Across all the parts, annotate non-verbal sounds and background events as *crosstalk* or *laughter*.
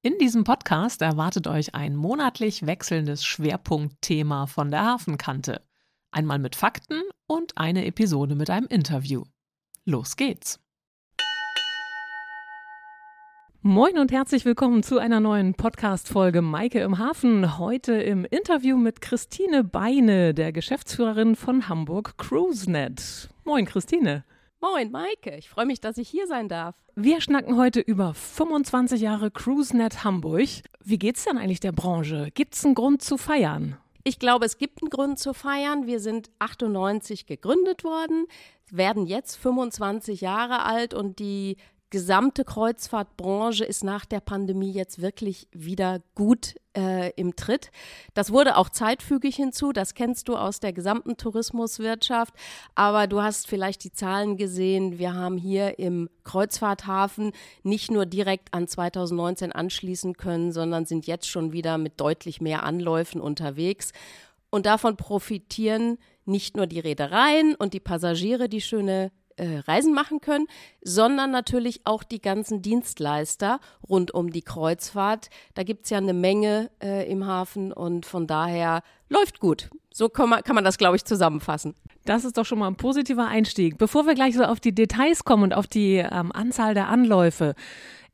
In diesem Podcast erwartet euch ein monatlich wechselndes Schwerpunktthema von der Hafenkante. Einmal mit Fakten und eine Episode mit einem Interview. Los geht's! Moin und herzlich willkommen zu einer neuen Podcast-Folge Maike im Hafen. Heute im Interview mit Christine Beine, der Geschäftsführerin von Hamburg CruiseNet. Moin, Christine. Moin, Maike. Ich freue mich, dass ich hier sein darf. Wir schnacken heute über 25 Jahre CruiseNet Hamburg. Wie geht's denn eigentlich der Branche? Gibt's einen Grund zu feiern? Ich glaube, es gibt einen Grund zu feiern. Wir sind 98 gegründet worden, werden jetzt 25 Jahre alt und die gesamte Kreuzfahrtbranche ist nach der Pandemie jetzt wirklich wieder gut äh, im Tritt. Das wurde auch zeitfügig hinzu, das kennst du aus der gesamten Tourismuswirtschaft, aber du hast vielleicht die Zahlen gesehen, wir haben hier im Kreuzfahrthafen nicht nur direkt an 2019 anschließen können, sondern sind jetzt schon wieder mit deutlich mehr Anläufen unterwegs. Und davon profitieren nicht nur die Reedereien und die Passagiere, die schöne äh, Reisen machen können, sondern natürlich auch die ganzen Dienstleister rund um die Kreuzfahrt. Da gibt es ja eine Menge äh, im Hafen und von daher läuft gut. So kann man, kann man das, glaube ich, zusammenfassen. Das ist doch schon mal ein positiver Einstieg. Bevor wir gleich so auf die Details kommen und auf die ähm, Anzahl der Anläufe,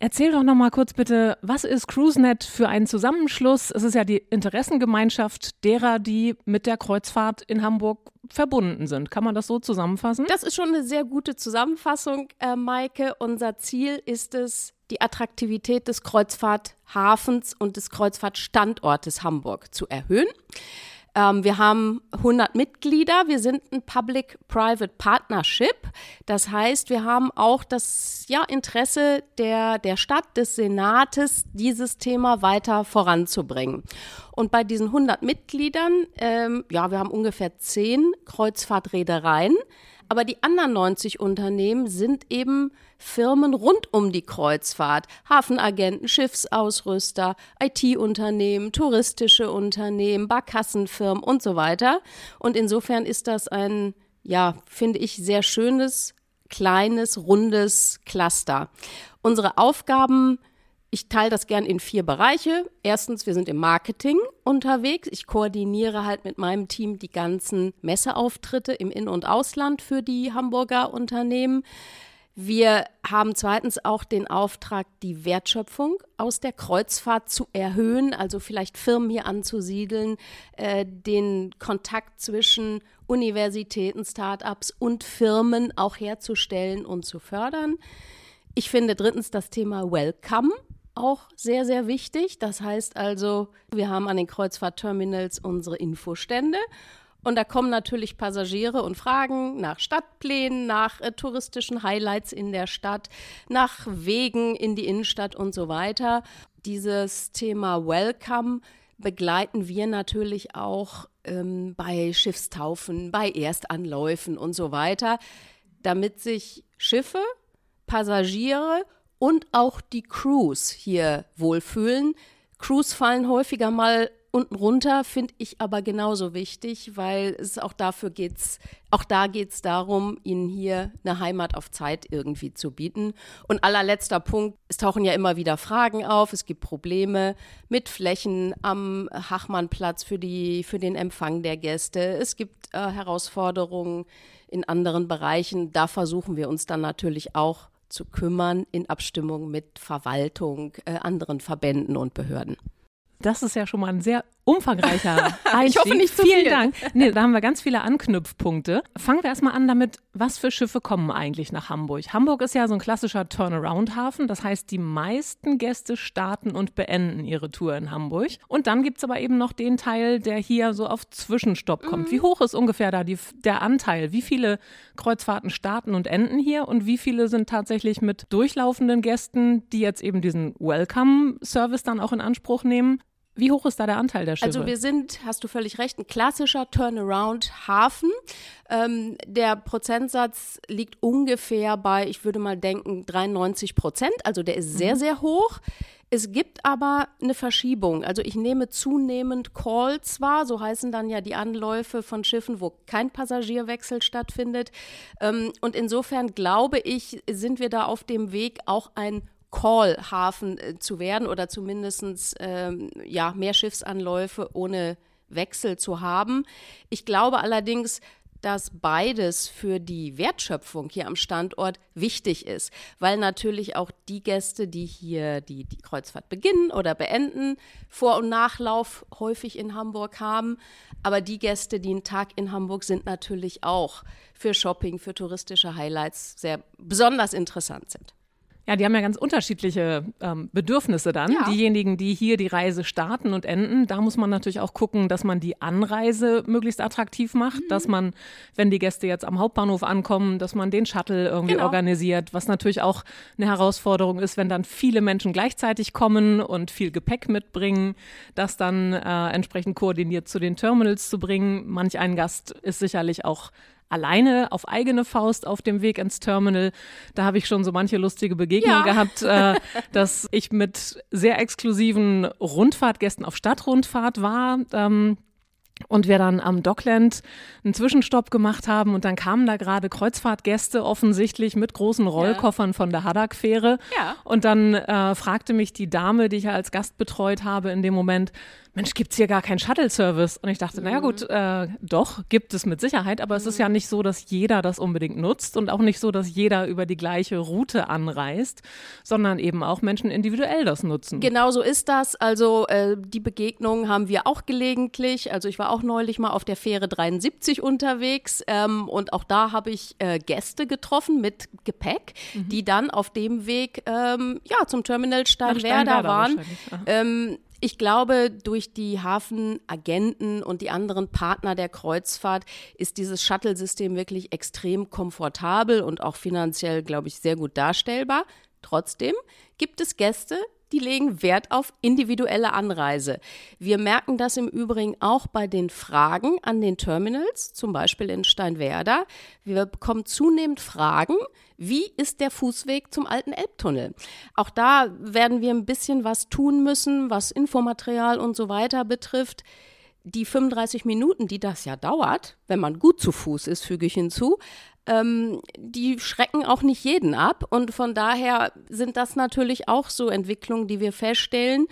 Erzähl doch noch mal kurz bitte, was ist CruiseNet für ein Zusammenschluss? Es ist ja die Interessengemeinschaft derer, die mit der Kreuzfahrt in Hamburg verbunden sind. Kann man das so zusammenfassen? Das ist schon eine sehr gute Zusammenfassung, äh, Maike. Unser Ziel ist es, die Attraktivität des Kreuzfahrthafens und des Kreuzfahrtstandortes Hamburg zu erhöhen. Ähm, wir haben 100 Mitglieder. Wir sind ein Public-Private Partnership. Das heißt, wir haben auch das ja, Interesse der, der Stadt, des Senates, dieses Thema weiter voranzubringen. Und bei diesen 100 Mitgliedern, ähm, ja, wir haben ungefähr 10 Kreuzfahrtreedereien. Aber die anderen 90 Unternehmen sind eben Firmen rund um die Kreuzfahrt, Hafenagenten, Schiffsausrüster, IT-Unternehmen, touristische Unternehmen, Barkassenfirmen und so weiter. Und insofern ist das ein, ja, finde ich, sehr schönes, kleines, rundes Cluster. Unsere Aufgaben ich teile das gern in vier Bereiche. Erstens, wir sind im Marketing unterwegs. Ich koordiniere halt mit meinem Team die ganzen Messeauftritte im In- und Ausland für die Hamburger Unternehmen. Wir haben zweitens auch den Auftrag, die Wertschöpfung aus der Kreuzfahrt zu erhöhen, also vielleicht Firmen hier anzusiedeln, äh, den Kontakt zwischen Universitäten, Start-ups und Firmen auch herzustellen und zu fördern. Ich finde drittens das Thema Welcome auch sehr, sehr wichtig. Das heißt also, wir haben an den Kreuzfahrtterminals unsere Infostände. Und da kommen natürlich Passagiere und fragen nach Stadtplänen, nach äh, touristischen Highlights in der Stadt, nach Wegen in die Innenstadt und so weiter. Dieses Thema Welcome begleiten wir natürlich auch ähm, bei Schiffstaufen, bei Erstanläufen und so weiter, damit sich Schiffe, Passagiere und auch die Crews hier wohlfühlen. Crews fallen häufiger mal unten runter, finde ich aber genauso wichtig, weil es auch dafür geht's, auch da geht es darum, ihnen hier eine Heimat auf Zeit irgendwie zu bieten. Und allerletzter Punkt, es tauchen ja immer wieder Fragen auf, es gibt Probleme mit Flächen am Hachmannplatz für, die, für den Empfang der Gäste, es gibt äh, Herausforderungen in anderen Bereichen. Da versuchen wir uns dann natürlich auch zu kümmern in Abstimmung mit Verwaltung, äh, anderen Verbänden und Behörden. Das ist ja schon mal ein sehr umfangreicher Einstieg. *laughs* ich hoffe nicht zu Vielen viel. Dank. Nee, da haben wir ganz viele Anknüpfpunkte. Fangen wir erstmal an damit, was für Schiffe kommen eigentlich nach Hamburg? Hamburg ist ja so ein klassischer Turnaround-Hafen. Das heißt, die meisten Gäste starten und beenden ihre Tour in Hamburg. Und dann gibt es aber eben noch den Teil, der hier so auf Zwischenstopp kommt. Wie hoch ist ungefähr da die, der Anteil? Wie viele Kreuzfahrten starten und enden hier? Und wie viele sind tatsächlich mit durchlaufenden Gästen, die jetzt eben diesen Welcome-Service dann auch in Anspruch nehmen? Wie hoch ist da der Anteil der Schiffe? Also wir sind, hast du völlig recht, ein klassischer Turnaround-Hafen. Ähm, der Prozentsatz liegt ungefähr bei, ich würde mal denken, 93 Prozent. Also der ist sehr, mhm. sehr hoch. Es gibt aber eine Verschiebung. Also ich nehme zunehmend Calls wahr, so heißen dann ja die Anläufe von Schiffen, wo kein Passagierwechsel stattfindet. Ähm, und insofern glaube ich, sind wir da auf dem Weg, auch ein Call-Hafen äh, zu werden oder zumindest ähm, ja, mehr Schiffsanläufe ohne Wechsel zu haben. Ich glaube allerdings, dass beides für die Wertschöpfung hier am Standort wichtig ist, weil natürlich auch die Gäste, die hier die, die Kreuzfahrt beginnen oder beenden, Vor- und Nachlauf häufig in Hamburg haben. Aber die Gäste, die einen Tag in Hamburg sind, natürlich auch für Shopping, für touristische Highlights sehr besonders interessant sind. Ja, die haben ja ganz unterschiedliche ähm, Bedürfnisse dann. Ja. Diejenigen, die hier die Reise starten und enden, da muss man natürlich auch gucken, dass man die Anreise möglichst attraktiv macht, mhm. dass man, wenn die Gäste jetzt am Hauptbahnhof ankommen, dass man den Shuttle irgendwie genau. organisiert, was natürlich auch eine Herausforderung ist, wenn dann viele Menschen gleichzeitig kommen und viel Gepäck mitbringen, das dann äh, entsprechend koordiniert zu den Terminals zu bringen. Manch ein Gast ist sicherlich auch alleine auf eigene Faust auf dem Weg ins Terminal. Da habe ich schon so manche lustige Begegnungen ja. gehabt, äh, *laughs* dass ich mit sehr exklusiven Rundfahrtgästen auf Stadtrundfahrt war. Ähm, und wir dann am Dockland einen Zwischenstopp gemacht haben und dann kamen da gerade Kreuzfahrtgäste offensichtlich mit großen Rollkoffern ja. von der Haddock-Fähre. Ja. Und dann äh, fragte mich die Dame, die ich als Gast betreut habe in dem Moment, Mensch, gibt's hier gar keinen Shuttle-Service? Und ich dachte, mhm. naja gut, äh, doch, gibt es mit Sicherheit, aber mhm. es ist ja nicht so, dass jeder das unbedingt nutzt und auch nicht so, dass jeder über die gleiche Route anreist, sondern eben auch Menschen individuell das nutzen. Genau so ist das. Also äh, die Begegnungen haben wir auch gelegentlich. Also ich war auch neulich mal auf der Fähre 73 unterwegs ähm, und auch da habe ich äh, Gäste getroffen mit Gepäck, mhm. die dann auf dem Weg ähm, ja, zum Terminal Steinwerder, Steinwerder waren. Ähm, ich glaube, durch die Hafenagenten und die anderen Partner der Kreuzfahrt ist dieses Shuttle-System wirklich extrem komfortabel und auch finanziell, glaube ich, sehr gut darstellbar. Trotzdem gibt es Gäste, die legen Wert auf individuelle Anreise. Wir merken das im Übrigen auch bei den Fragen an den Terminals, zum Beispiel in Steinwerder. Wir bekommen zunehmend Fragen, wie ist der Fußweg zum alten Elbtunnel? Auch da werden wir ein bisschen was tun müssen, was Infomaterial und so weiter betrifft die 35 Minuten, die das ja dauert, wenn man gut zu Fuß ist, füge ich hinzu, ähm, die schrecken auch nicht jeden ab. Und von daher sind das natürlich auch so Entwicklungen, die wir feststellen,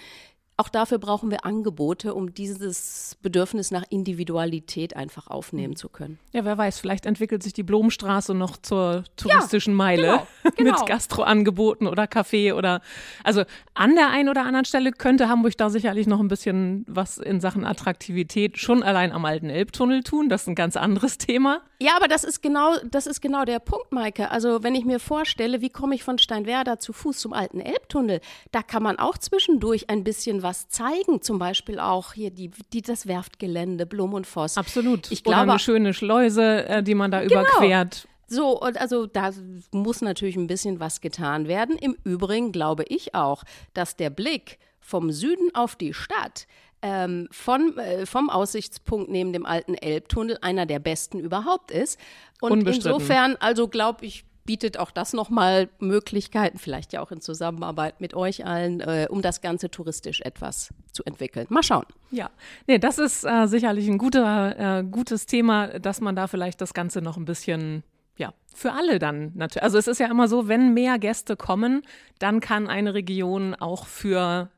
auch dafür brauchen wir Angebote, um dieses Bedürfnis nach Individualität einfach aufnehmen zu können. Ja, wer weiß, vielleicht entwickelt sich die Blumenstraße noch zur touristischen ja, Meile genau, *laughs* genau. mit Gastroangeboten oder Kaffee oder also an der einen oder anderen Stelle könnte Hamburg da sicherlich noch ein bisschen was in Sachen Attraktivität schon allein am alten Elbtunnel tun. Das ist ein ganz anderes Thema. Ja, aber das ist genau, das ist genau der Punkt, Maike. Also wenn ich mir vorstelle, wie komme ich von Steinwerder zu Fuß zum alten Elbtunnel, da kann man auch zwischendurch ein bisschen was zeigen, zum Beispiel auch hier die, die das Werftgelände Blum und Voss. Absolut. Ich glaube, Oder eine schöne Schleuse, äh, die man da genau. überquert. So, und also da muss natürlich ein bisschen was getan werden. Im Übrigen glaube ich auch, dass der Blick vom Süden auf die Stadt ähm, von, äh, vom Aussichtspunkt neben dem alten Elbtunnel einer der besten überhaupt ist. Und insofern, also glaube ich, bietet auch das nochmal Möglichkeiten, vielleicht ja auch in Zusammenarbeit mit euch allen, äh, um das Ganze touristisch etwas zu entwickeln. Mal schauen. Ja, nee, das ist äh, sicherlich ein guter, äh, gutes Thema, dass man da vielleicht das Ganze noch ein bisschen ja, für alle dann natürlich. Also es ist ja immer so, wenn mehr Gäste kommen, dann kann eine Region auch für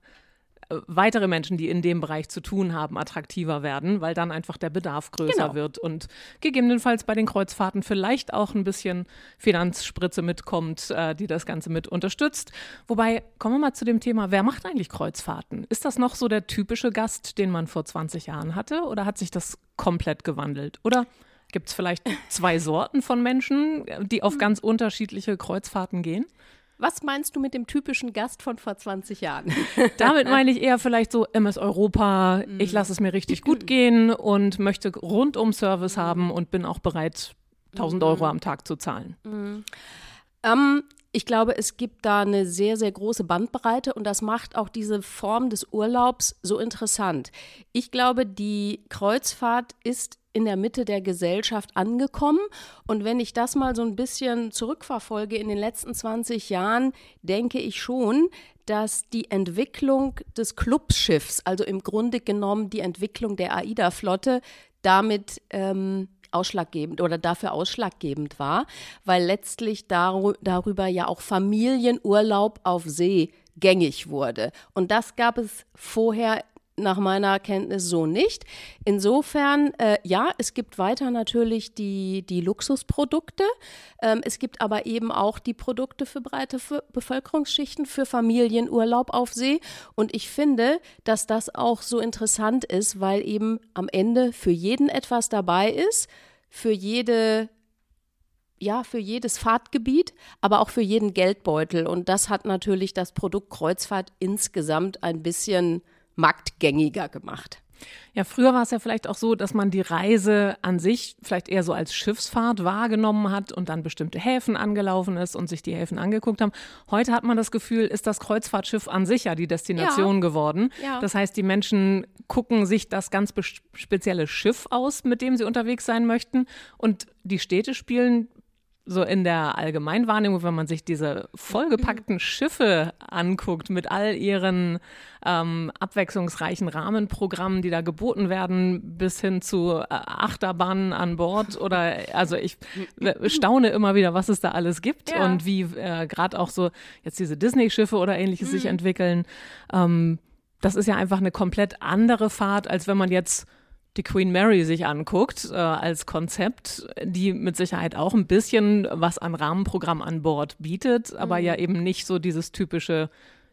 weitere Menschen, die in dem Bereich zu tun haben, attraktiver werden, weil dann einfach der Bedarf größer genau. wird und gegebenenfalls bei den Kreuzfahrten vielleicht auch ein bisschen Finanzspritze mitkommt, äh, die das Ganze mit unterstützt. Wobei, kommen wir mal zu dem Thema, wer macht eigentlich Kreuzfahrten? Ist das noch so der typische Gast, den man vor 20 Jahren hatte oder hat sich das komplett gewandelt? Oder gibt es vielleicht zwei Sorten von Menschen, die auf ganz unterschiedliche Kreuzfahrten gehen? Was meinst du mit dem typischen Gast von vor 20 Jahren? *laughs* Damit meine ich eher vielleicht so MS Europa, ich lasse es mir richtig gut *laughs* gehen und möchte rundum Service haben und bin auch bereit, 1000 Euro am Tag zu zahlen. Ähm, Ich glaube, es gibt da eine sehr, sehr große Bandbreite und das macht auch diese Form des Urlaubs so interessant. Ich glaube, die Kreuzfahrt ist in der Mitte der Gesellschaft angekommen. Und wenn ich das mal so ein bisschen zurückverfolge in den letzten 20 Jahren, denke ich schon, dass die Entwicklung des Clubschiffs, also im Grunde genommen die Entwicklung der AIDA-Flotte, damit ähm, ausschlaggebend oder dafür ausschlaggebend war, weil letztlich dar darüber ja auch Familienurlaub auf See gängig wurde. Und das gab es vorher nach meiner Kenntnis so nicht. Insofern, äh, ja, es gibt weiter natürlich die, die Luxusprodukte. Ähm, es gibt aber eben auch die Produkte für breite Bevölkerungsschichten, für Familienurlaub auf See. Und ich finde, dass das auch so interessant ist, weil eben am Ende für jeden etwas dabei ist, für jede ja, für jedes Fahrtgebiet, aber auch für jeden Geldbeutel. Und das hat natürlich das Produkt Kreuzfahrt insgesamt ein bisschen marktgängiger gemacht. Ja, früher war es ja vielleicht auch so, dass man die Reise an sich vielleicht eher so als Schiffsfahrt wahrgenommen hat und dann bestimmte Häfen angelaufen ist und sich die Häfen angeguckt haben. Heute hat man das Gefühl, ist das Kreuzfahrtschiff an sich ja die Destination ja. geworden. Ja. Das heißt, die Menschen gucken sich das ganz spezielle Schiff aus, mit dem sie unterwegs sein möchten und die Städte spielen so in der Allgemeinwahrnehmung, wenn man sich diese vollgepackten Schiffe anguckt mit all ihren ähm, abwechslungsreichen Rahmenprogrammen, die da geboten werden, bis hin zu äh, Achterbahnen an Bord oder also ich staune immer wieder, was es da alles gibt ja. und wie äh, gerade auch so jetzt diese Disney-Schiffe oder ähnliches mhm. sich entwickeln. Ähm, das ist ja einfach eine komplett andere Fahrt, als wenn man jetzt die Queen Mary sich anguckt äh, als Konzept, die mit Sicherheit auch ein bisschen was an Rahmenprogramm an Bord bietet, aber mhm. ja eben nicht so dieses typische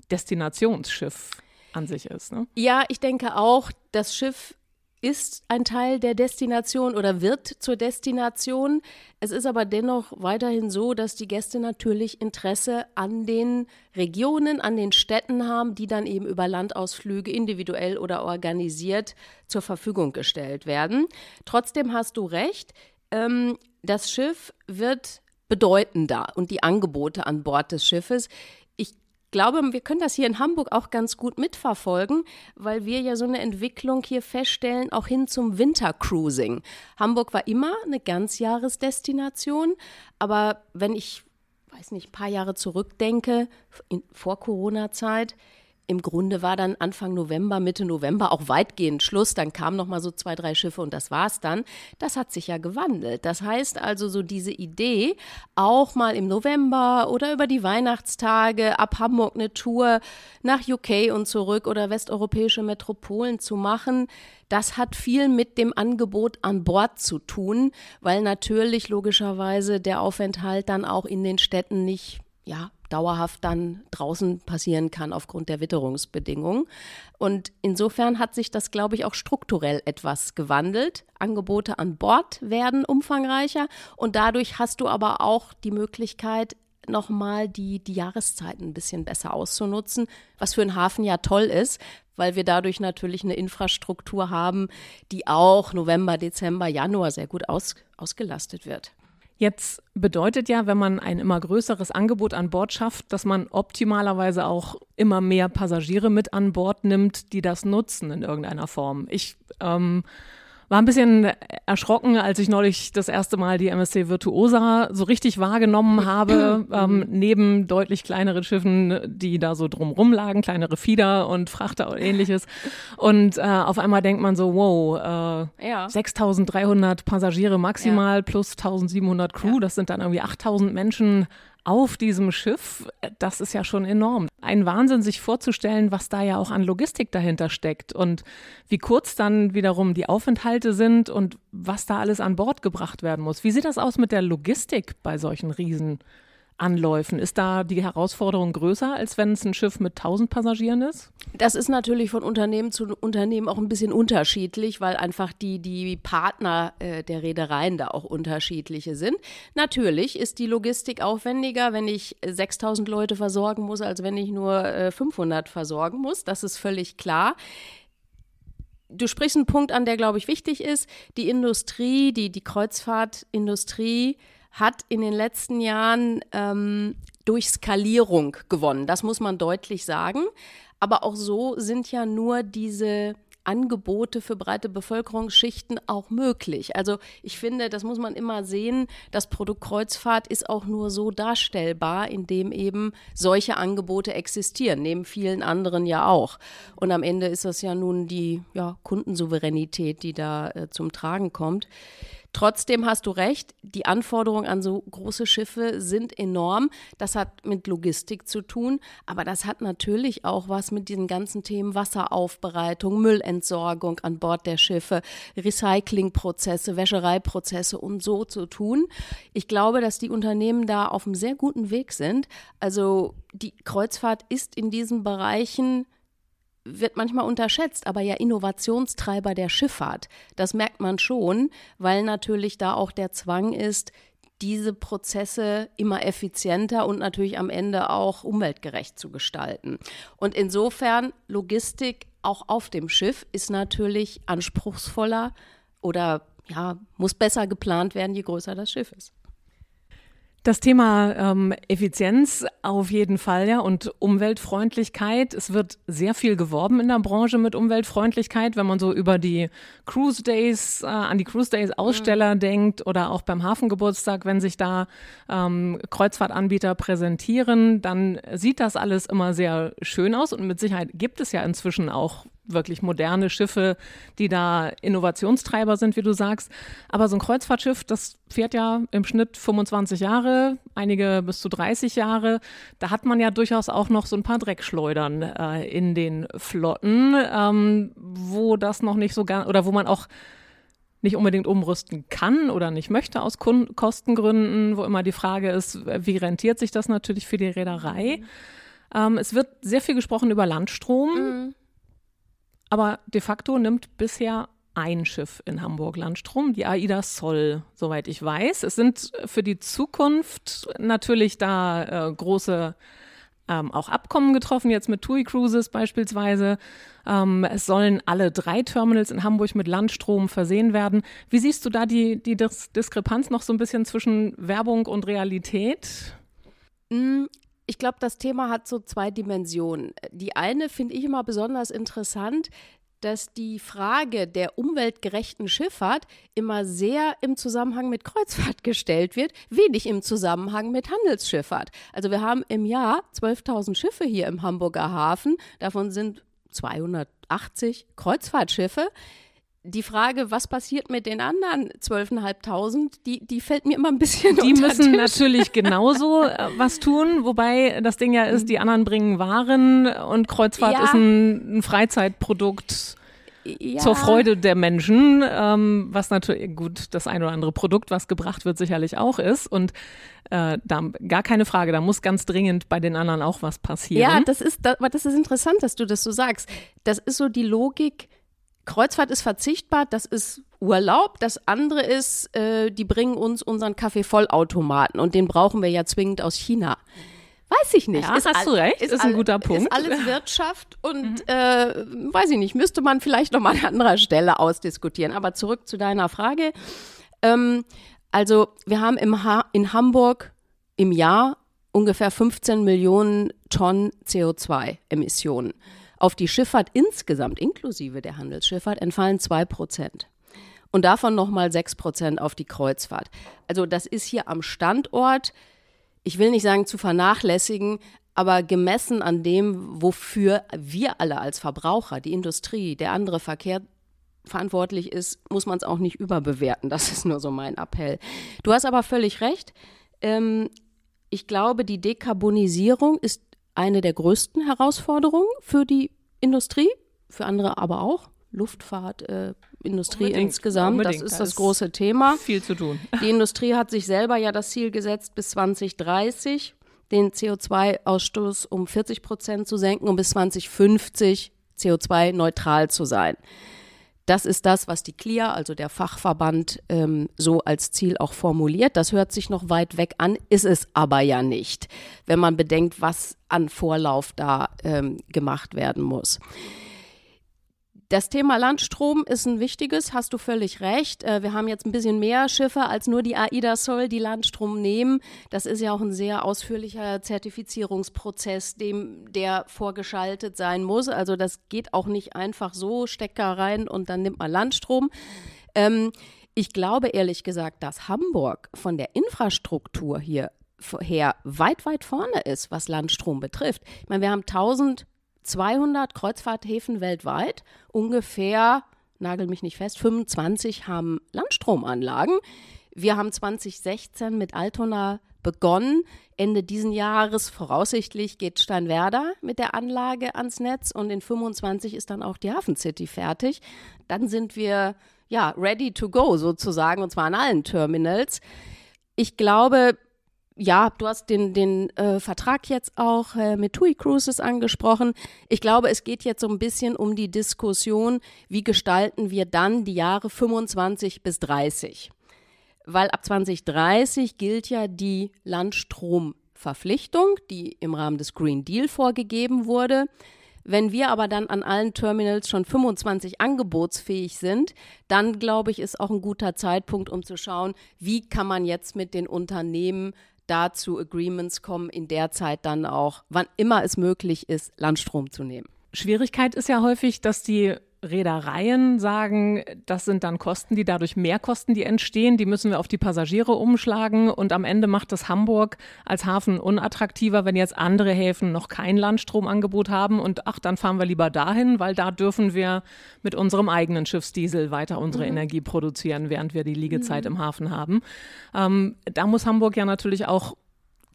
Destinationsschiff an sich ist. Ne? Ja, ich denke auch, das Schiff ist ein Teil der Destination oder wird zur Destination. Es ist aber dennoch weiterhin so, dass die Gäste natürlich Interesse an den Regionen, an den Städten haben, die dann eben über Landausflüge individuell oder organisiert zur Verfügung gestellt werden. Trotzdem hast du recht, ähm, das Schiff wird bedeutender und die Angebote an Bord des Schiffes glaube, wir können das hier in Hamburg auch ganz gut mitverfolgen, weil wir ja so eine Entwicklung hier feststellen, auch hin zum Wintercruising. Hamburg war immer eine Ganzjahresdestination, aber wenn ich, weiß nicht, ein paar Jahre zurückdenke, in, vor Corona-Zeit, im Grunde war dann Anfang November, Mitte November auch weitgehend Schluss. Dann kamen noch mal so zwei, drei Schiffe und das war's dann. Das hat sich ja gewandelt. Das heißt also so diese Idee, auch mal im November oder über die Weihnachtstage ab Hamburg eine Tour nach UK und zurück oder westeuropäische Metropolen zu machen, das hat viel mit dem Angebot an Bord zu tun, weil natürlich logischerweise der Aufenthalt dann auch in den Städten nicht ja, dauerhaft dann draußen passieren kann aufgrund der Witterungsbedingungen. Und insofern hat sich das, glaube ich, auch strukturell etwas gewandelt. Angebote an Bord werden umfangreicher und dadurch hast du aber auch die Möglichkeit, nochmal die, die Jahreszeiten ein bisschen besser auszunutzen, was für einen Hafen ja toll ist, weil wir dadurch natürlich eine Infrastruktur haben, die auch November, Dezember, Januar sehr gut aus, ausgelastet wird. Jetzt bedeutet ja, wenn man ein immer größeres Angebot an Bord schafft, dass man optimalerweise auch immer mehr Passagiere mit an Bord nimmt, die das nutzen in irgendeiner Form. Ich ähm, war ein bisschen erschrocken, als ich neulich das erste Mal die MSC Virtuosa so richtig wahrgenommen habe, *clears throat* ähm, neben deutlich kleineren Schiffen, die da so drumrum lagen, kleinere Fieder und Frachter und ähnliches. *laughs* Und äh, auf einmal denkt man so, wow, äh, ja. 6300 Passagiere maximal ja. plus 1700 Crew, ja. das sind dann irgendwie 8000 Menschen auf diesem Schiff, das ist ja schon enorm. Ein Wahnsinn, sich vorzustellen, was da ja auch an Logistik dahinter steckt und wie kurz dann wiederum die Aufenthalte sind und was da alles an Bord gebracht werden muss. Wie sieht das aus mit der Logistik bei solchen Riesen? Anläufen. Ist da die Herausforderung größer, als wenn es ein Schiff mit 1000 Passagieren ist? Das ist natürlich von Unternehmen zu Unternehmen auch ein bisschen unterschiedlich, weil einfach die, die Partner äh, der Reedereien da auch unterschiedliche sind. Natürlich ist die Logistik aufwendiger, wenn ich 6000 Leute versorgen muss, als wenn ich nur äh, 500 versorgen muss. Das ist völlig klar du sprichst einen Punkt an, der, glaube ich, wichtig ist. Die Industrie, die, die Kreuzfahrtindustrie hat in den letzten Jahren ähm, durch Skalierung gewonnen. Das muss man deutlich sagen. Aber auch so sind ja nur diese Angebote für breite Bevölkerungsschichten auch möglich. Also ich finde, das muss man immer sehen, das Produkt Kreuzfahrt ist auch nur so darstellbar, indem eben solche Angebote existieren, neben vielen anderen ja auch. Und am Ende ist das ja nun die ja, Kundensouveränität, die da äh, zum Tragen kommt. Trotzdem hast du recht, die Anforderungen an so große Schiffe sind enorm. Das hat mit Logistik zu tun, aber das hat natürlich auch was mit diesen ganzen Themen Wasseraufbereitung, Müllentsorgung an Bord der Schiffe, Recyclingprozesse, Wäschereiprozesse und so zu tun. Ich glaube, dass die Unternehmen da auf einem sehr guten Weg sind. Also die Kreuzfahrt ist in diesen Bereichen wird manchmal unterschätzt, aber ja Innovationstreiber der Schifffahrt. Das merkt man schon, weil natürlich da auch der Zwang ist, diese Prozesse immer effizienter und natürlich am Ende auch umweltgerecht zu gestalten. Und insofern Logistik auch auf dem Schiff ist natürlich anspruchsvoller oder ja, muss besser geplant werden, je größer das Schiff ist. Das Thema ähm, Effizienz auf jeden Fall, ja, und Umweltfreundlichkeit. Es wird sehr viel geworben in der Branche mit Umweltfreundlichkeit, wenn man so über die Cruise Days, äh, an die Cruise Days Aussteller mhm. denkt oder auch beim Hafengeburtstag, wenn sich da ähm, Kreuzfahrtanbieter präsentieren, dann sieht das alles immer sehr schön aus und mit Sicherheit gibt es ja inzwischen auch wirklich moderne Schiffe, die da Innovationstreiber sind, wie du sagst. Aber so ein Kreuzfahrtschiff, das fährt ja im Schnitt 25 Jahre, einige bis zu 30 Jahre. Da hat man ja durchaus auch noch so ein paar Dreckschleudern äh, in den Flotten, ähm, wo das noch nicht so gar, oder wo man auch nicht unbedingt umrüsten kann oder nicht möchte aus Kun Kostengründen, wo immer die Frage ist, wie rentiert sich das natürlich für die Reederei? Mhm. Ähm, es wird sehr viel gesprochen über Landstrom. Mhm. Aber de facto nimmt bisher ein Schiff in Hamburg Landstrom, die AIDA Sol, soweit ich weiß. Es sind für die Zukunft natürlich da äh, große ähm, auch Abkommen getroffen, jetzt mit TUI Cruises beispielsweise. Ähm, es sollen alle drei Terminals in Hamburg mit Landstrom versehen werden. Wie siehst du da die, die Dis Diskrepanz noch so ein bisschen zwischen Werbung und Realität? Ich glaube, das Thema hat so zwei Dimensionen. Die eine finde ich immer besonders interessant, dass die Frage der umweltgerechten Schifffahrt immer sehr im Zusammenhang mit Kreuzfahrt *laughs* gestellt wird, wenig im Zusammenhang mit Handelsschifffahrt. Also wir haben im Jahr 12.000 Schiffe hier im Hamburger Hafen, davon sind 280 Kreuzfahrtschiffe die Frage, was passiert mit den anderen 12.500, die, die fällt mir immer ein bisschen Die müssen natürlich *laughs* genauso äh, was tun, wobei das Ding ja ist, die anderen bringen Waren und Kreuzfahrt ja. ist ein, ein Freizeitprodukt. Ja. zur Freude der Menschen, ähm, was natürlich gut das ein oder andere Produkt, was gebracht wird, sicherlich auch ist. Und äh, da gar keine Frage, da muss ganz dringend bei den anderen auch was passieren. Ja, das ist, das, das ist interessant, dass du das so sagst. Das ist so die Logik Kreuzfahrt ist verzichtbar, das ist Urlaub. Das andere ist, äh, die bringen uns unseren Kaffee-Vollautomaten und den brauchen wir ja zwingend aus China. Weiß ich nicht. Ja, ist hast du recht, ist, ist ein guter Punkt. Ist alles Wirtschaft und mhm. äh, weiß ich nicht, müsste man vielleicht noch mal an anderer Stelle ausdiskutieren. Aber zurück zu deiner Frage. Ähm, also wir haben im ha in Hamburg im Jahr ungefähr 15 Millionen Tonnen CO2-Emissionen. Auf die Schifffahrt insgesamt, inklusive der Handelsschifffahrt, entfallen zwei Prozent. Und davon nochmal sechs Prozent auf die Kreuzfahrt. Also das ist hier am Standort, ich will nicht sagen zu vernachlässigen, aber gemessen an dem, wofür wir alle als Verbraucher, die Industrie, der andere Verkehr verantwortlich ist, muss man es auch nicht überbewerten. Das ist nur so mein Appell. Du hast aber völlig recht. Ähm, ich glaube, die Dekarbonisierung ist eine der größten Herausforderungen für die Industrie, für andere aber auch. Luftfahrt, äh, Industrie unbedingt, insgesamt, unbedingt. das ist das große Thema. Viel zu tun. *laughs* Die Industrie hat sich selber ja das Ziel gesetzt, bis 2030 den CO2-Ausstoß um 40 Prozent zu senken und bis 2050 CO2-neutral zu sein. Das ist das, was die CLIA, also der Fachverband, ähm, so als Ziel auch formuliert. Das hört sich noch weit weg an, ist es aber ja nicht, wenn man bedenkt, was an Vorlauf da ähm, gemacht werden muss. Das Thema Landstrom ist ein wichtiges, hast du völlig recht. Äh, wir haben jetzt ein bisschen mehr Schiffe als nur die AIDA Soll, die Landstrom nehmen. Das ist ja auch ein sehr ausführlicher Zertifizierungsprozess, dem der vorgeschaltet sein muss. Also das geht auch nicht einfach so, Stecker rein und dann nimmt man Landstrom. Ähm, ich glaube ehrlich gesagt, dass Hamburg von der Infrastruktur hier her weit, weit vorne ist, was Landstrom betrifft. Ich meine, wir haben 1000 200 Kreuzfahrthäfen weltweit, ungefähr, nagel mich nicht fest, 25 haben Landstromanlagen. Wir haben 2016 mit Altona begonnen. Ende diesen Jahres voraussichtlich geht Steinwerder mit der Anlage ans Netz und in 25 ist dann auch die Hafen City fertig. Dann sind wir ja ready to go sozusagen und zwar an allen Terminals. Ich glaube, ja, du hast den, den äh, Vertrag jetzt auch äh, mit TUI Cruises angesprochen. Ich glaube, es geht jetzt so ein bisschen um die Diskussion, wie gestalten wir dann die Jahre 25 bis 30. Weil ab 2030 gilt ja die Landstromverpflichtung, die im Rahmen des Green Deal vorgegeben wurde. Wenn wir aber dann an allen Terminals schon 25 angebotsfähig sind, dann glaube ich, ist auch ein guter Zeitpunkt, um zu schauen, wie kann man jetzt mit den Unternehmen dazu Agreements kommen, in der Zeit dann auch, wann immer es möglich ist, Landstrom zu nehmen. Schwierigkeit ist ja häufig, dass die Reedereien sagen, das sind dann Kosten, die dadurch Mehrkosten, die entstehen, die müssen wir auf die Passagiere umschlagen und am Ende macht das Hamburg als Hafen unattraktiver, wenn jetzt andere Häfen noch kein Landstromangebot haben und ach, dann fahren wir lieber dahin, weil da dürfen wir mit unserem eigenen Schiffsdiesel weiter unsere mhm. Energie produzieren, während wir die Liegezeit mhm. im Hafen haben. Ähm, da muss Hamburg ja natürlich auch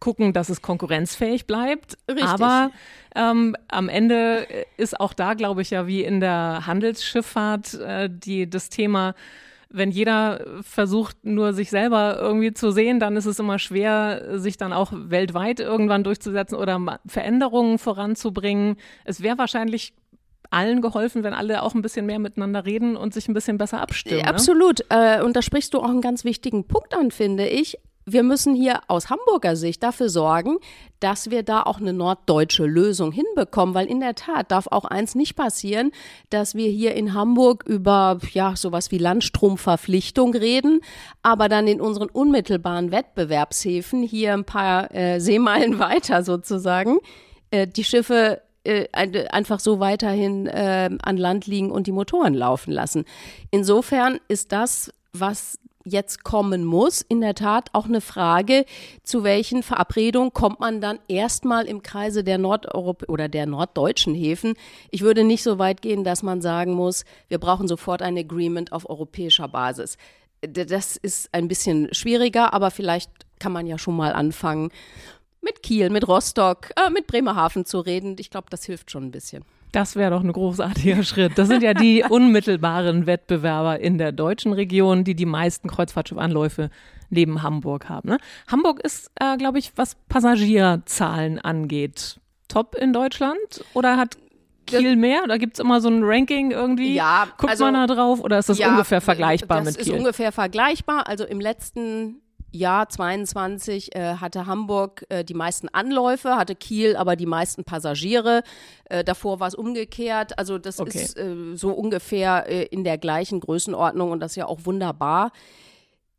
gucken, dass es konkurrenzfähig bleibt. Richtig. Aber ähm, am Ende ist auch da, glaube ich, ja wie in der Handelsschifffahrt äh, die, das Thema, wenn jeder versucht, nur sich selber irgendwie zu sehen, dann ist es immer schwer, sich dann auch weltweit irgendwann durchzusetzen oder Veränderungen voranzubringen. Es wäre wahrscheinlich allen geholfen, wenn alle auch ein bisschen mehr miteinander reden und sich ein bisschen besser abstimmen. Ne? Absolut. Äh, und da sprichst du auch einen ganz wichtigen Punkt an, finde ich wir müssen hier aus Hamburger Sicht dafür sorgen, dass wir da auch eine norddeutsche Lösung hinbekommen, weil in der Tat darf auch eins nicht passieren, dass wir hier in Hamburg über ja sowas wie Landstromverpflichtung reden, aber dann in unseren unmittelbaren Wettbewerbshäfen hier ein paar äh, Seemeilen *laughs* weiter sozusagen äh, die Schiffe äh, einfach so weiterhin äh, an Land liegen und die Motoren laufen lassen. Insofern ist das was jetzt kommen muss, in der Tat auch eine Frage, zu welchen Verabredungen kommt man dann erstmal im Kreise der Nordeuropa oder der norddeutschen Häfen. Ich würde nicht so weit gehen, dass man sagen muss, wir brauchen sofort ein Agreement auf europäischer Basis. Das ist ein bisschen schwieriger, aber vielleicht kann man ja schon mal anfangen, mit Kiel, mit Rostock, äh, mit Bremerhaven zu reden. Ich glaube, das hilft schon ein bisschen. Das wäre doch ein großartiger Schritt. Das sind ja die *laughs* unmittelbaren Wettbewerber in der deutschen Region, die die meisten Kreuzfahrtschiffanläufe neben Hamburg haben. Ne? Hamburg ist, äh, glaube ich, was Passagierzahlen angeht, top in Deutschland oder hat Kiel mehr? Da gibt es immer so ein Ranking irgendwie? Ja. Guckt also, man da drauf oder ist das ja, ungefähr vergleichbar mit Kiel? Das ist ungefähr vergleichbar. Also im letzten Jahr 22 äh, hatte Hamburg äh, die meisten Anläufe, hatte Kiel aber die meisten Passagiere. Äh, davor war es umgekehrt. Also das okay. ist äh, so ungefähr äh, in der gleichen Größenordnung und das ist ja auch wunderbar.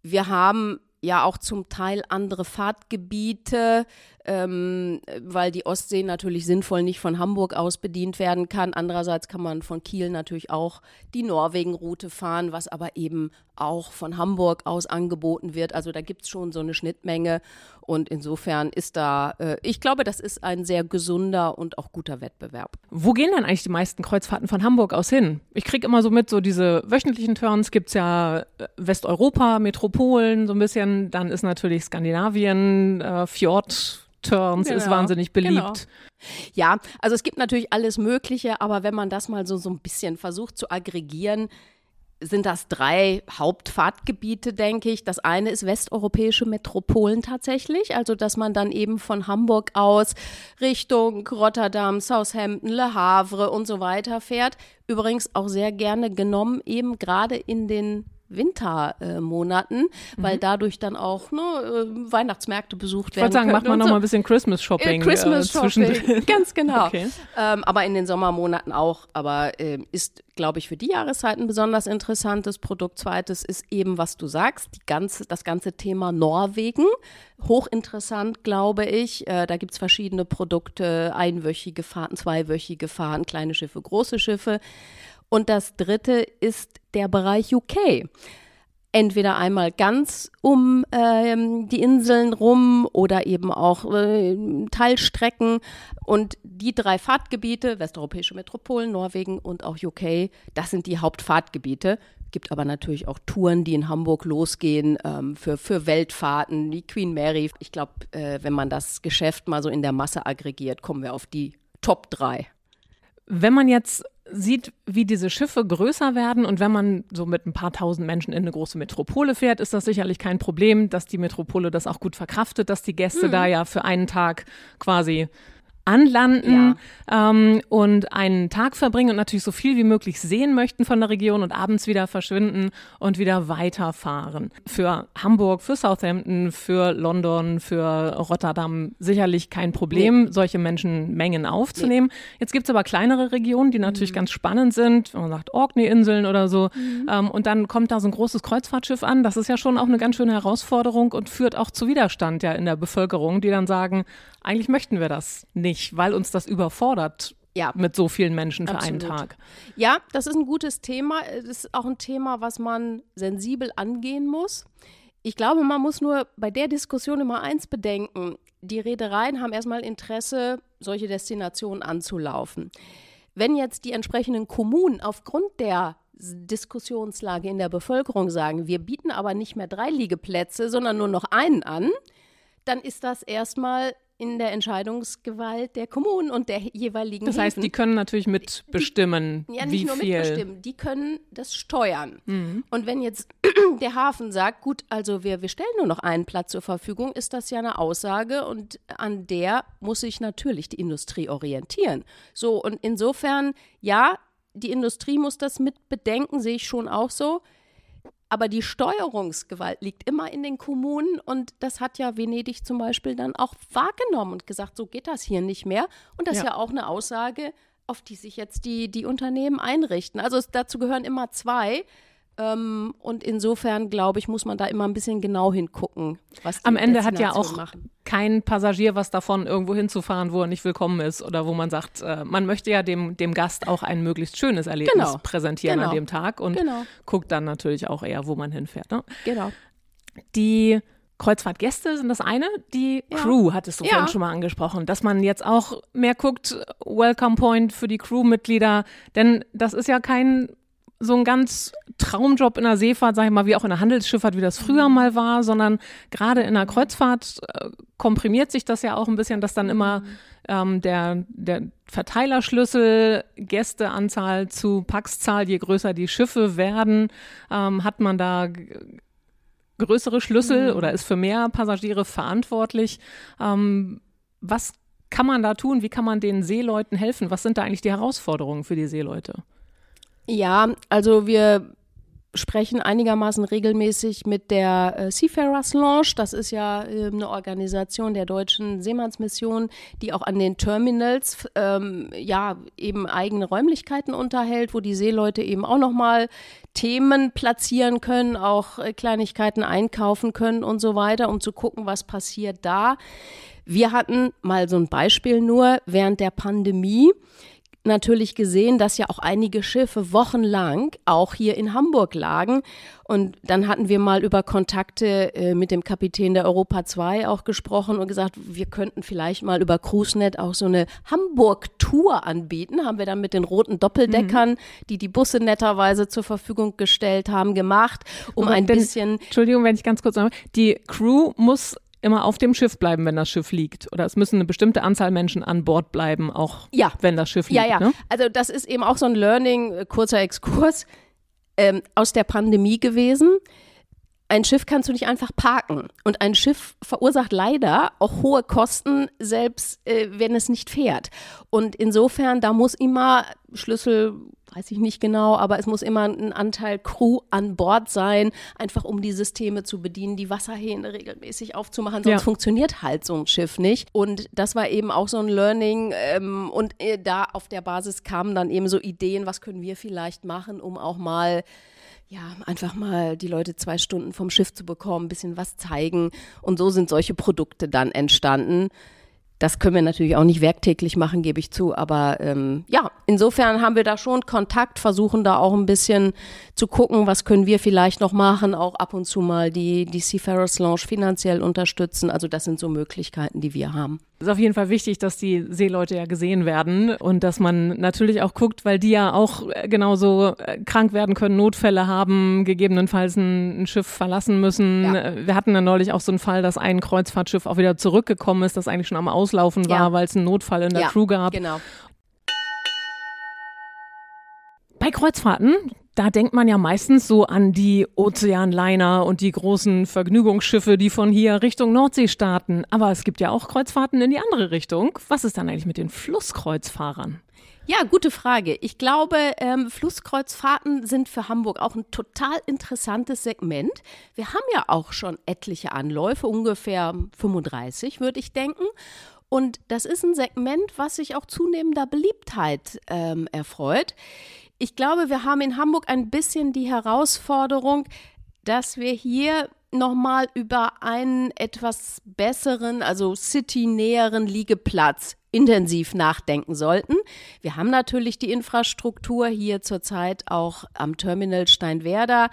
Wir haben ja auch zum Teil andere Fahrtgebiete, ähm, weil die Ostsee natürlich sinnvoll nicht von Hamburg aus bedient werden kann. Andererseits kann man von Kiel natürlich auch die Norwegen-Route fahren, was aber eben auch von Hamburg aus angeboten wird. Also da gibt es schon so eine Schnittmenge und insofern ist da, äh, ich glaube, das ist ein sehr gesunder und auch guter Wettbewerb. Wo gehen denn eigentlich die meisten Kreuzfahrten von Hamburg aus hin? Ich kriege immer so mit, so diese wöchentlichen Turns gibt es ja äh, Westeuropa, Metropolen, so ein bisschen. Dann ist natürlich Skandinavien, äh, Fjord, Turns genau. ist wahnsinnig beliebt. Genau. Ja, also es gibt natürlich alles Mögliche, aber wenn man das mal so, so ein bisschen versucht zu aggregieren, sind das drei Hauptfahrtgebiete, denke ich. Das eine ist westeuropäische Metropolen tatsächlich, also dass man dann eben von Hamburg aus Richtung Rotterdam, Southampton, Le Havre und so weiter fährt. Übrigens auch sehr gerne genommen, eben gerade in den Wintermonaten, äh, weil mhm. dadurch dann auch ne, äh, Weihnachtsmärkte besucht werden. Ich wollte sagen, macht man so. noch mal ein bisschen Christmas Shopping. Äh, Christmas äh, Shopping, *laughs* ganz genau. Okay. Ähm, aber in den Sommermonaten auch. Aber äh, ist, glaube ich, für die Jahreszeiten besonders interessantes Produkt. Zweites ist eben, was du sagst, die ganze, das ganze Thema Norwegen. Hochinteressant, glaube ich. Äh, da gibt es verschiedene Produkte, einwöchige Fahrten, zweiwöchige Fahrten, kleine Schiffe, große Schiffe. Und das dritte ist der Bereich UK. Entweder einmal ganz um ähm, die Inseln rum oder eben auch äh, Teilstrecken. Und die drei Fahrtgebiete, westeuropäische Metropolen, Norwegen und auch UK, das sind die Hauptfahrtgebiete. Gibt aber natürlich auch Touren, die in Hamburg losgehen ähm, für, für Weltfahrten, die Queen Mary. Ich glaube, äh, wenn man das Geschäft mal so in der Masse aggregiert, kommen wir auf die Top 3. Wenn man jetzt sieht, wie diese Schiffe größer werden und wenn man so mit ein paar tausend Menschen in eine große Metropole fährt, ist das sicherlich kein Problem, dass die Metropole das auch gut verkraftet, dass die Gäste mhm. da ja für einen Tag quasi anlanden ja. ähm, und einen Tag verbringen und natürlich so viel wie möglich sehen möchten von der Region und abends wieder verschwinden und wieder weiterfahren. Für Hamburg, für Southampton, für London, für Rotterdam sicherlich kein Problem, nee. solche Menschenmengen aufzunehmen. Nee. Jetzt gibt's aber kleinere Regionen, die natürlich mhm. ganz spannend sind, wenn man sagt Orkney-Inseln oder so. Mhm. Ähm, und dann kommt da so ein großes Kreuzfahrtschiff an. Das ist ja schon auch eine ganz schöne Herausforderung und führt auch zu Widerstand ja in der Bevölkerung, die dann sagen, eigentlich möchten wir das nicht, weil uns das überfordert. Ja. mit so vielen Menschen für Absolut. einen Tag. Ja, das ist ein gutes Thema. Das ist auch ein Thema, was man sensibel angehen muss. Ich glaube, man muss nur bei der Diskussion immer eins bedenken. Die Reedereien haben erstmal Interesse, solche Destinationen anzulaufen. Wenn jetzt die entsprechenden Kommunen aufgrund der Diskussionslage in der Bevölkerung sagen, wir bieten aber nicht mehr drei Liegeplätze, sondern nur noch einen an, dann ist das erstmal in der Entscheidungsgewalt der Kommunen und der jeweiligen Das heißt, Häfen. die können natürlich mitbestimmen, die, ja, nicht wie nur viel. mitbestimmen, die können das steuern. Mhm. Und wenn jetzt *clears throat* der Hafen sagt, gut, also wir, wir stellen nur noch einen Platz zur Verfügung, ist das ja eine Aussage und an der muss sich natürlich die Industrie orientieren. So, und insofern, ja, die Industrie muss das mit bedenken, sehe ich schon auch so. Aber die Steuerungsgewalt liegt immer in den Kommunen und das hat ja Venedig zum Beispiel dann auch wahrgenommen und gesagt, so geht das hier nicht mehr. Und das ja. ist ja auch eine Aussage, auf die sich jetzt die, die Unternehmen einrichten. Also es, dazu gehören immer zwei. Ähm, und insofern, glaube ich, muss man da immer ein bisschen genau hingucken, was die Am Ende hat ja auch machen. Kein Passagier was davon, irgendwo hinzufahren, wo er nicht willkommen ist oder wo man sagt, äh, man möchte ja dem, dem Gast auch ein möglichst schönes Erlebnis genau. präsentieren genau. an dem Tag und genau. guckt dann natürlich auch eher, wo man hinfährt. Ne? Genau. Die Kreuzfahrtgäste sind das eine. Die ja. Crew hattest du ja. vorhin schon mal angesprochen, dass man jetzt auch mehr guckt, Welcome Point für die Crewmitglieder, denn das ist ja kein so ein ganz Traumjob in der Seefahrt, sag ich mal, wie auch in der Handelsschifffahrt, wie das früher mal war, sondern gerade in der Kreuzfahrt äh, komprimiert sich das ja auch ein bisschen, dass dann immer ähm, der, der Verteilerschlüssel, Gästeanzahl zu Paxzahl, je größer die Schiffe werden, ähm, hat man da größere Schlüssel mhm. oder ist für mehr Passagiere verantwortlich. Ähm, was kann man da tun? Wie kann man den Seeleuten helfen? Was sind da eigentlich die Herausforderungen für die Seeleute? Ja, also wir sprechen einigermaßen regelmäßig mit der äh, Seafarers Lounge. Das ist ja äh, eine Organisation der deutschen Seemannsmission, die auch an den Terminals ähm, ja eben eigene Räumlichkeiten unterhält, wo die Seeleute eben auch nochmal Themen platzieren können, auch äh, Kleinigkeiten einkaufen können und so weiter, um zu gucken, was passiert da. Wir hatten mal so ein Beispiel nur während der Pandemie natürlich gesehen, dass ja auch einige Schiffe wochenlang auch hier in Hamburg lagen. Und dann hatten wir mal über Kontakte äh, mit dem Kapitän der Europa 2 auch gesprochen und gesagt, wir könnten vielleicht mal über CruiseNet auch so eine Hamburg-Tour anbieten. Haben wir dann mit den roten Doppeldeckern, mhm. die die Busse netterweise zur Verfügung gestellt haben, gemacht, um Aber ein denn, bisschen. Entschuldigung, wenn ich ganz kurz sage, die Crew muss immer auf dem Schiff bleiben, wenn das Schiff liegt? Oder es müssen eine bestimmte Anzahl Menschen an Bord bleiben, auch ja. wenn das Schiff liegt? Ja, ja. Ne? Also das ist eben auch so ein Learning, äh, kurzer Exkurs ähm, aus der Pandemie gewesen. ein Schiff kannst du nicht einfach parken. Und ein Schiff verursacht leider auch hohe Kosten, selbst äh, wenn es nicht fährt. Und insofern, da muss immer Schlüssel, weiß ich nicht genau, aber es muss immer ein Anteil Crew an Bord sein, einfach um die Systeme zu bedienen, die Wasserhähne regelmäßig aufzumachen. Sonst ja. funktioniert halt so ein Schiff nicht. Und das war eben auch so ein Learning. Ähm, und äh, da auf der Basis kamen dann eben so Ideen, was können wir vielleicht machen, um auch mal ja, einfach mal die Leute zwei Stunden vom Schiff zu bekommen, ein bisschen was zeigen. Und so sind solche Produkte dann entstanden. Das können wir natürlich auch nicht werktäglich machen, gebe ich zu. Aber ähm, ja, insofern haben wir da schon Kontakt, versuchen da auch ein bisschen zu gucken, was können wir vielleicht noch machen, auch ab und zu mal die, die Seafarers Lounge finanziell unterstützen. Also das sind so Möglichkeiten, die wir haben. Es ist auf jeden Fall wichtig, dass die Seeleute ja gesehen werden und dass man natürlich auch guckt, weil die ja auch äh, genauso äh, krank werden können, Notfälle haben, gegebenenfalls ein, ein Schiff verlassen müssen. Ja. Wir hatten ja neulich auch so einen Fall, dass ein Kreuzfahrtschiff auch wieder zurückgekommen ist, das eigentlich schon am Auslaufen war, ja. weil es einen Notfall in der ja, Crew gab. Genau. Bei Kreuzfahrten da denkt man ja meistens so an die Ozeanliner und die großen Vergnügungsschiffe, die von hier Richtung Nordsee starten. Aber es gibt ja auch Kreuzfahrten in die andere Richtung. Was ist dann eigentlich mit den Flusskreuzfahrern? Ja, gute Frage. Ich glaube, ähm, Flusskreuzfahrten sind für Hamburg auch ein total interessantes Segment. Wir haben ja auch schon etliche Anläufe, ungefähr 35, würde ich denken. Und das ist ein Segment, was sich auch zunehmender Beliebtheit ähm, erfreut ich glaube, wir haben in Hamburg ein bisschen die Herausforderung, dass wir hier nochmal über einen etwas besseren, also citynäheren Liegeplatz intensiv nachdenken sollten. Wir haben natürlich die Infrastruktur hier zurzeit auch am Terminal Steinwerder.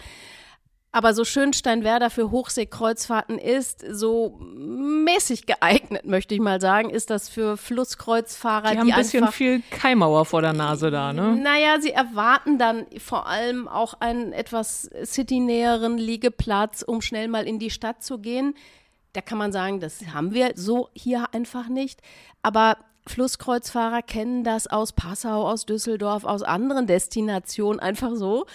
Aber so schön Steinwerder für Hochseekreuzfahrten ist, so mäßig geeignet, möchte ich mal sagen, ist das für Flusskreuzfahrer, die haben ein bisschen viel Keimauer vor der Nase da, ne? Naja, sie erwarten dann vor allem auch einen etwas citynäheren Liegeplatz, um schnell mal in die Stadt zu gehen. Da kann man sagen, das haben wir so hier einfach nicht. Aber Flusskreuzfahrer kennen das aus Passau, aus Düsseldorf, aus anderen Destinationen einfach so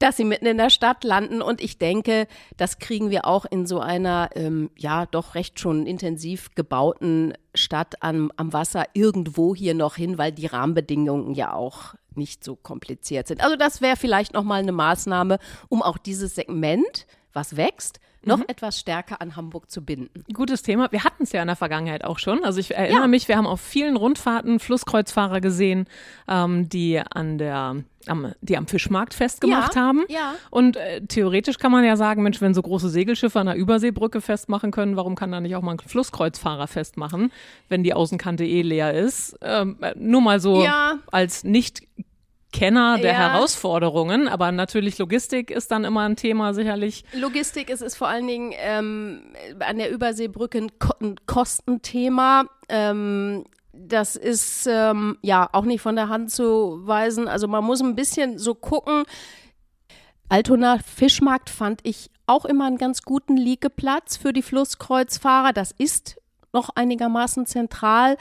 dass sie mitten in der Stadt landen. Und ich denke, das kriegen wir auch in so einer, ähm, ja, doch recht schon intensiv gebauten Stadt am, am Wasser irgendwo hier noch hin, weil die Rahmenbedingungen ja auch nicht so kompliziert sind. Also das wäre vielleicht nochmal eine Maßnahme, um auch dieses Segment, was wächst, noch mhm. etwas stärker an Hamburg zu binden. Gutes Thema. Wir hatten es ja in der Vergangenheit auch schon. Also ich erinnere ja. mich, wir haben auf vielen Rundfahrten Flusskreuzfahrer gesehen, ähm, die an der am, die am Fischmarkt festgemacht ja, haben. Ja. Und äh, theoretisch kann man ja sagen, Mensch, wenn so große Segelschiffe an der Überseebrücke festmachen können, warum kann da nicht auch mal ein Flusskreuzfahrer festmachen, wenn die Außenkante eh leer ist? Ähm, äh, nur mal so ja. als nicht Kenner der ja. Herausforderungen, aber natürlich Logistik ist dann immer ein Thema sicherlich. Logistik ist, ist vor allen Dingen ähm, an der Überseebrücke ein, Ko ein Kostenthema. Ähm, das ist ähm, ja auch nicht von der Hand zu weisen. Also man muss ein bisschen so gucken. Altona Fischmarkt fand ich auch immer einen ganz guten Liegeplatz für die Flusskreuzfahrer. Das ist noch einigermaßen zentral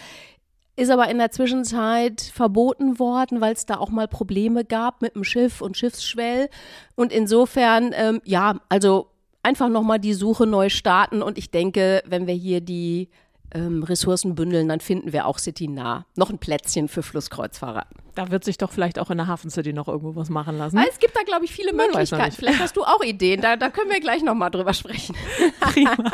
ist aber in der Zwischenzeit verboten worden, weil es da auch mal Probleme gab mit dem Schiff und Schiffsschwell. Und insofern, ähm, ja, also einfach nochmal die Suche neu starten. Und ich denke, wenn wir hier die ähm, Ressourcen bündeln, dann finden wir auch City nah. Noch ein Plätzchen für Flusskreuzfahrer. Da wird sich doch vielleicht auch in der Hafen City noch irgendwo was machen lassen. es gibt da, glaube ich, viele Möglichkeiten. Vielleicht hast du auch Ideen. Da, da können wir gleich nochmal drüber sprechen. *laughs* Prima.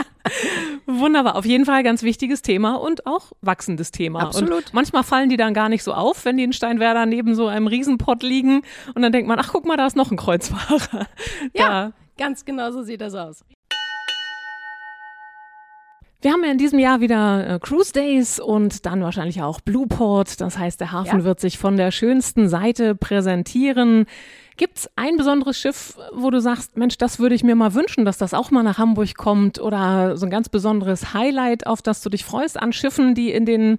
Wunderbar. Auf jeden Fall ganz wichtiges Thema und auch wachsendes Thema. Absolut. Und manchmal fallen die dann gar nicht so auf, wenn die in Steinwerder neben so einem Riesenpott liegen. Und dann denkt man, ach, guck mal, da ist noch ein Kreuzfahrer. Ja, da. ganz genau so sieht das aus. Wir haben ja in diesem Jahr wieder äh, Cruise Days und dann wahrscheinlich auch Blueport. Das heißt, der Hafen ja. wird sich von der schönsten Seite präsentieren. Gibt es ein besonderes Schiff, wo du sagst, Mensch, das würde ich mir mal wünschen, dass das auch mal nach Hamburg kommt oder so ein ganz besonderes Highlight, auf das du dich freust an Schiffen, die in den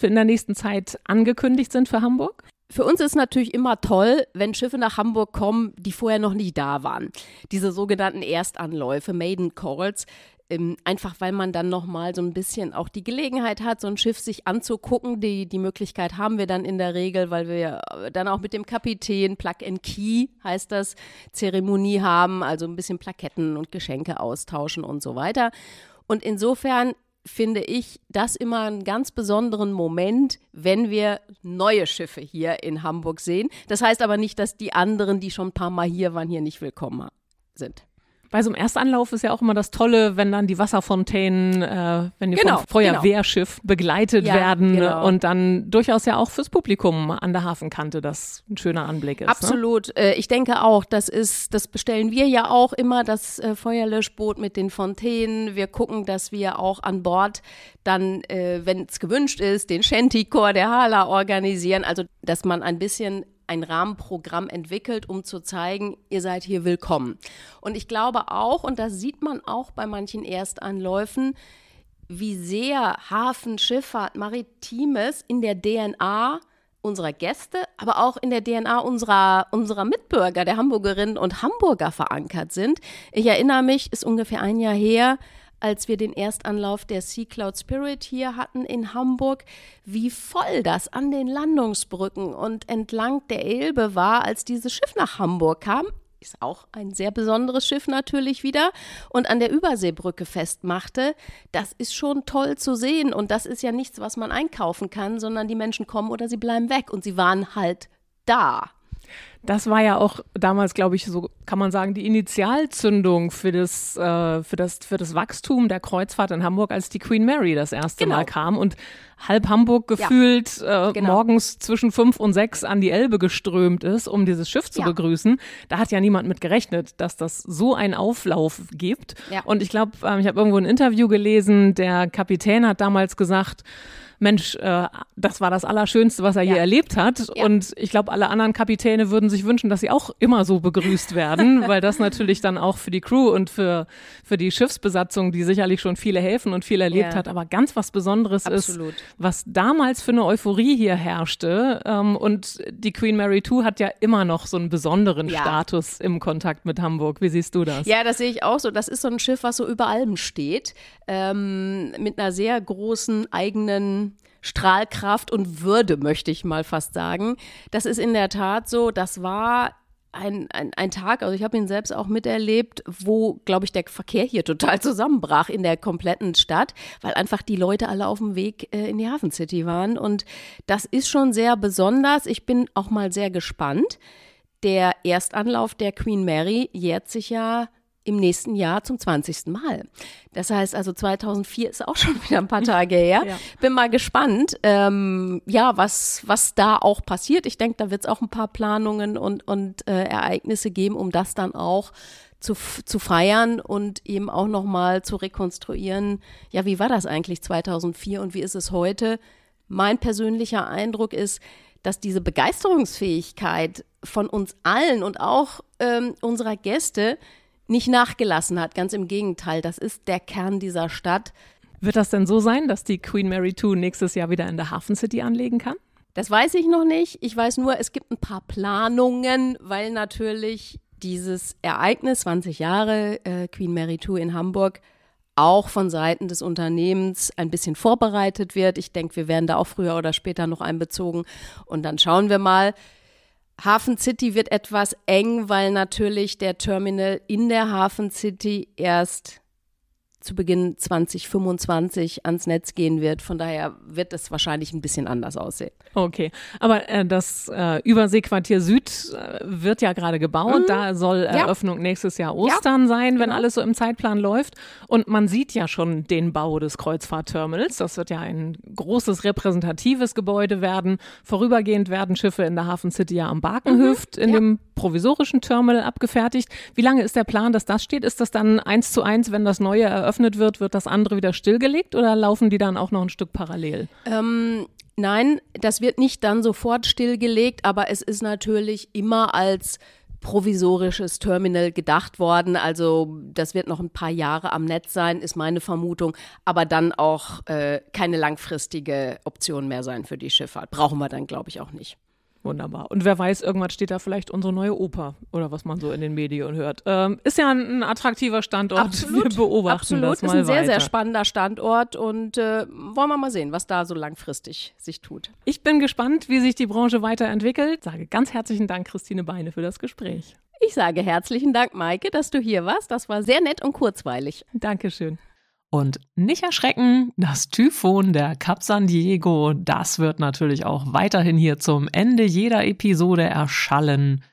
in der nächsten Zeit angekündigt sind für Hamburg? Für uns ist natürlich immer toll, wenn Schiffe nach Hamburg kommen, die vorher noch nicht da waren. Diese sogenannten Erstanläufe, Maiden Calls, ähm, einfach weil man dann nochmal so ein bisschen auch die Gelegenheit hat, so ein Schiff sich anzugucken. Die, die Möglichkeit haben wir dann in der Regel, weil wir dann auch mit dem Kapitän Plug and Key heißt das, Zeremonie haben, also ein bisschen Plaketten und Geschenke austauschen und so weiter. Und insofern finde ich das immer einen ganz besonderen Moment, wenn wir neue Schiffe hier in Hamburg sehen. Das heißt aber nicht, dass die anderen, die schon ein paar Mal hier waren, hier nicht willkommen sind. Bei so einem Erstanlauf ist ja auch immer das Tolle, wenn dann die Wasserfontänen, äh, wenn die Genau, vom Feuerwehrschiff begleitet Ja, werden genau. und dann durchaus ja auch fürs Publikum an der Hafenkante das ein schöner Anblick ist. Ne? Absolut. Äh, ich denke auch, das ist, das bestellen wir ja auch immer, das äh, Feuerlöschboot mit den Fontänen. Wir gucken, dass wir auch an Bord dann, äh, wenn es gewünscht ist, den Shanty-Chor der Hala organisieren. Also, dass man ein bisschen ein Rahmenprogramm entwickelt, um zu zeigen, ihr seid hier willkommen. Und ich glaube auch, und das sieht man auch bei manchen Erstanläufen, wie sehr Hafen, Schifffahrt, Maritimes in der DNA unserer Gäste, aber auch in der DNA unserer, unserer Mitbürger, der Hamburgerinnen und Hamburger verankert sind. Ich erinnere mich, ist ungefähr ein Jahr her, als wir den Erstanlauf der Sea Cloud Spirit hier hatten in Hamburg, wie voll das an den Landungsbrücken und entlang der Elbe war, als dieses Schiff nach Hamburg kam. Ist auch ein sehr besonderes Schiff natürlich wieder und an der Überseebrücke festmachte. Das ist schon toll zu sehen und das ist ja nichts, was man einkaufen kann, sondern die Menschen kommen oder sie bleiben weg und sie waren halt da. Das war ja auch damals, glaube ich, so kann man sagen, die Initialzündung für das, äh, für das, für das Wachstum der Kreuzfahrt in Hamburg, als die Queen Mary das erste Genau. Mal kam und halb Hamburg gefühlt äh, genau. morgens zwischen fünf und sechs an die Elbe geströmt ist, um dieses Schiff zu Ja. begrüßen. Da hat ja niemand mit gerechnet, dass das so einen Auflauf gibt. Ja. Und ich glaube, ähm, ich habe irgendwo ein Interview gelesen, der Kapitän hat damals gesagt, Mensch, äh, das war das Allerschönste, was er je Ja. erlebt hat. Ja. Und ich glaube, alle anderen Kapitäne würden sich wünschen, dass sie auch immer so begrüßt werden, *laughs* weil das natürlich dann auch für die Crew und für, für die Schiffsbesatzung, die sicherlich schon viele Häfen und viel erlebt Ja. hat, aber ganz was Besonderes Absolut. ist, was damals für eine Euphorie hier herrschte. Ähm, und die Queen Mary II hat ja immer noch so einen besonderen. Status im Kontakt mit Hamburg. Wie siehst du das? Ja, das sehe ich auch so. Das ist so ein Schiff, was so über allem steht, ähm, mit einer sehr großen eigenen Strahlkraft und Würde, möchte ich mal fast sagen. Das ist in der Tat so. Das war ein, ein, ein Tag, also ich habe ihn selbst auch miterlebt, wo, glaube ich, der Verkehr hier total zusammenbrach in der kompletten Stadt, weil einfach die Leute alle auf dem Weg äh, in die Hafen City waren. Und das ist schon sehr besonders. Ich bin auch mal sehr gespannt. Der Erstanlauf der Queen Mary jährt sich ja im nächsten Jahr zum 20. Mal. Das heißt also 2004 ist auch schon *laughs* wieder ein paar Tage her. Ja. Bin mal gespannt, ähm, ja, was, was da auch passiert. Ich denke, da wird es auch ein paar Planungen und, und äh, Ereignisse geben, um das dann auch zu, zu feiern und eben auch nochmal zu rekonstruieren, ja, wie war das eigentlich 2004 und wie ist es heute? Mein persönlicher Eindruck ist, dass diese Begeisterungsfähigkeit von uns allen und auch ähm, unserer Gäste nicht nachgelassen hat. Ganz im Gegenteil, das ist der Kern dieser Stadt. Wird das denn so sein, dass die Queen Mary II nächstes Jahr wieder in der Hafen City anlegen kann? Das weiß ich noch nicht. Ich weiß nur, es gibt ein paar Planungen, weil natürlich dieses Ereignis, 20 Jahre äh, Queen Mary II in Hamburg, auch von Seiten des Unternehmens ein bisschen vorbereitet wird. Ich denke, wir werden da auch früher oder später noch einbezogen. Und dann schauen wir mal. Hafen City wird etwas eng, weil natürlich der Terminal in der Hafen City erst zu Beginn 2025 ans Netz gehen wird. Von daher wird es wahrscheinlich ein bisschen anders aussehen. Okay, aber äh, das äh, Überseequartier Süd äh, wird ja gerade gebaut. Da soll Eröffnung nächstes Jahr Ostern sein, wenn genau. alles so im Zeitplan läuft. Und man sieht ja schon den Bau des Kreuzfahrtterminals. Das wird ja ein großes repräsentatives Gebäude werden. Vorübergehend werden Schiffe in der Hafen City ja am Barkenhöft in Mhm. ja. dem provisorischen Terminal abgefertigt. Wie lange ist der Plan, dass das steht? Ist das dann eins zu eins, wenn das neue eröffnet wird, wird das andere wieder stillgelegt oder laufen die dann auch noch ein Stück parallel? Ähm, nein, das wird nicht dann sofort stillgelegt, aber es ist natürlich immer als provisorisches Terminal gedacht worden. Also das wird noch ein paar Jahre am Netz sein, ist meine Vermutung, aber dann auch äh, keine langfristige Option mehr sein für die Schifffahrt. Brauchen wir dann, glaube ich, auch nicht. Wunderbar. Und wer weiß, irgendwann steht da vielleicht unsere neue Oper oder was man so in den Medien hört. Ähm, ist ja ein, ein, attraktiver Standort. Absolut. Wir beobachten Absolut. das mal ist ein sehr, weiter. sehr spannender Standort und äh, wollen wir mal sehen, was da so langfristig sich tut. Ich bin gespannt, wie sich die Branche weiterentwickelt. Sage ganz herzlichen Dank, Christine Beine, für das Gespräch. Ich sage herzlichen Dank, Maike, dass du hier warst. Das war sehr nett und kurzweilig. Dankeschön. Und nicht erschrecken, das Typhon der Cap San Diego, das wird natürlich auch weiterhin hier zum Ende jeder Episode erschallen.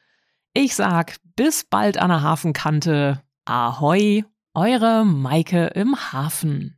Ich sag bis bald an der Hafenkante. Ahoi, eure Maike im Hafen.